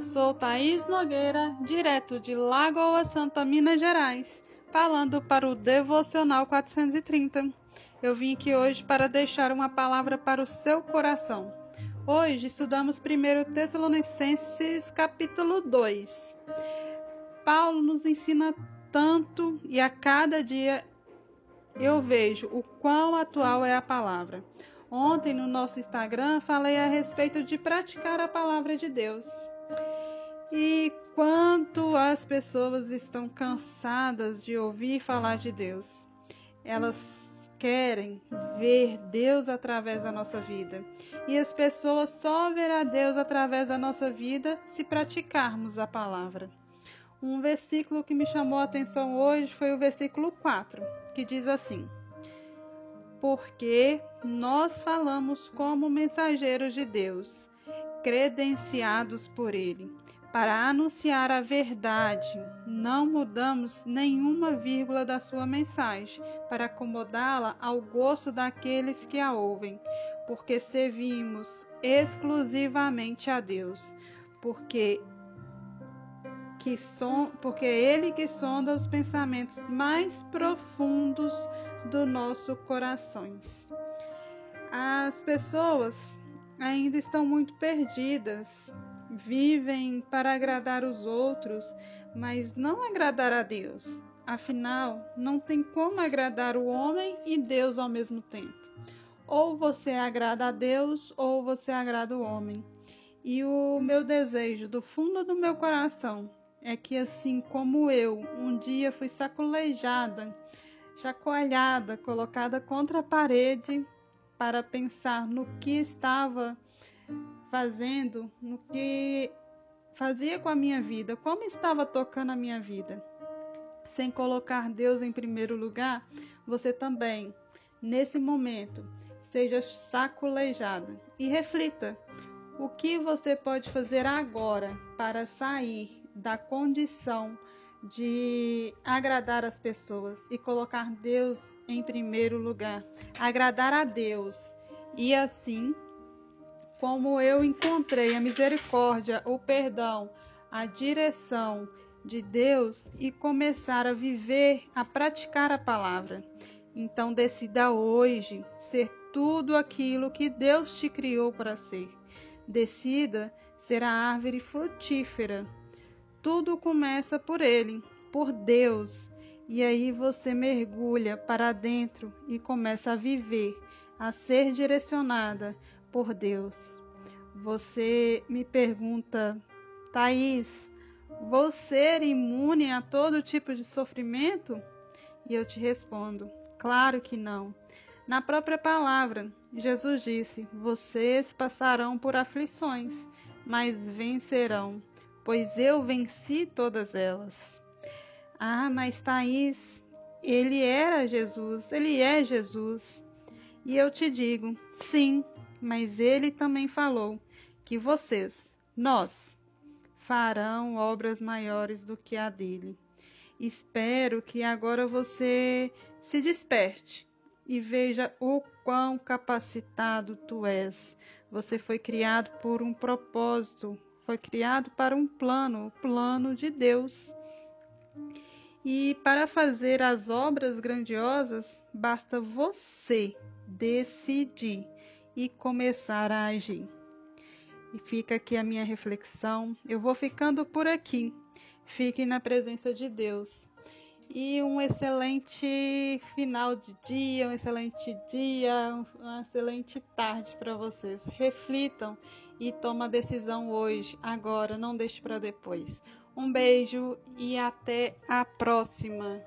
Sou Thaís Nogueira, direto de Lagoa Santa, Minas Gerais, falando para o Devocional 430. Eu vim aqui hoje para deixar uma palavra para o seu coração. Hoje estudamos 1 Tessalonicenses capítulo 2. Paulo nos ensina tanto e a cada dia eu vejo o quão atual é a palavra. Ontem no nosso Instagram falei a respeito de praticar a palavra de Deus. E quanto as pessoas estão cansadas de ouvir falar de Deus. Elas querem ver Deus através da nossa vida. E as pessoas só verão Deus através da nossa vida se praticarmos a palavra. Um versículo que me chamou a atenção hoje foi o versículo 4, que diz assim: porque nós falamos como mensageiros de Deus, credenciados por Ele, para anunciar a verdade. Não mudamos nenhuma vírgula da sua mensagem para acomodá-la ao gosto daqueles que a ouvem, porque servimos exclusivamente a Deus, porque que son, porque é Ele que sonda os pensamentos mais profundos do nosso corações. As pessoas ainda estão muito perdidas, vivem para agradar os outros, mas não agradar a Deus. Afinal, não tem como agradar o homem e Deus ao mesmo tempo. Ou você agrada a Deus ou você agrada o homem. E o meu desejo do fundo do meu coração é que, assim como eu, um dia fui sacolejada, chacoalhada, colocada contra a parede para pensar no que estava fazendo, no que fazia com a minha vida, como estava tocando a minha vida. Sem colocar Deus em primeiro lugar, você também, nesse momento, seja sacolejada e reflita o que você pode fazer agora para sair da condição de agradar as pessoas e colocar Deus em primeiro lugar, agradar a Deus. E assim, como eu encontrei a misericórdia, o perdão, a direção de Deus e começar a viver, a praticar a palavra. Então decida hoje ser tudo aquilo que Deus te criou para ser. Decida ser a árvore frutífera tudo começa por Ele, por Deus. E aí você mergulha para dentro e começa a viver, a ser direcionada por Deus. Você me pergunta, Thaís, vou ser imune a todo tipo de sofrimento? E eu te respondo, claro que não. Na própria palavra, Jesus disse: Vocês passarão por aflições, mas vencerão pois eu venci todas elas. Ah, mas Thaís, ele era Jesus, ele é Jesus. E eu te digo, sim, mas ele também falou que vocês, nós, farão obras maiores do que a dele. Espero que agora você se desperte e veja o quão capacitado tu és. Você foi criado por um propósito, foi criado para um plano, o plano de Deus. E para fazer as obras grandiosas, basta você decidir e começar a agir. E fica aqui a minha reflexão. Eu vou ficando por aqui. Fiquem na presença de Deus. E um excelente final de dia, um excelente dia, uma excelente tarde para vocês. Reflitam e toma a decisão hoje, agora, não deixe para depois. Um beijo e até a próxima.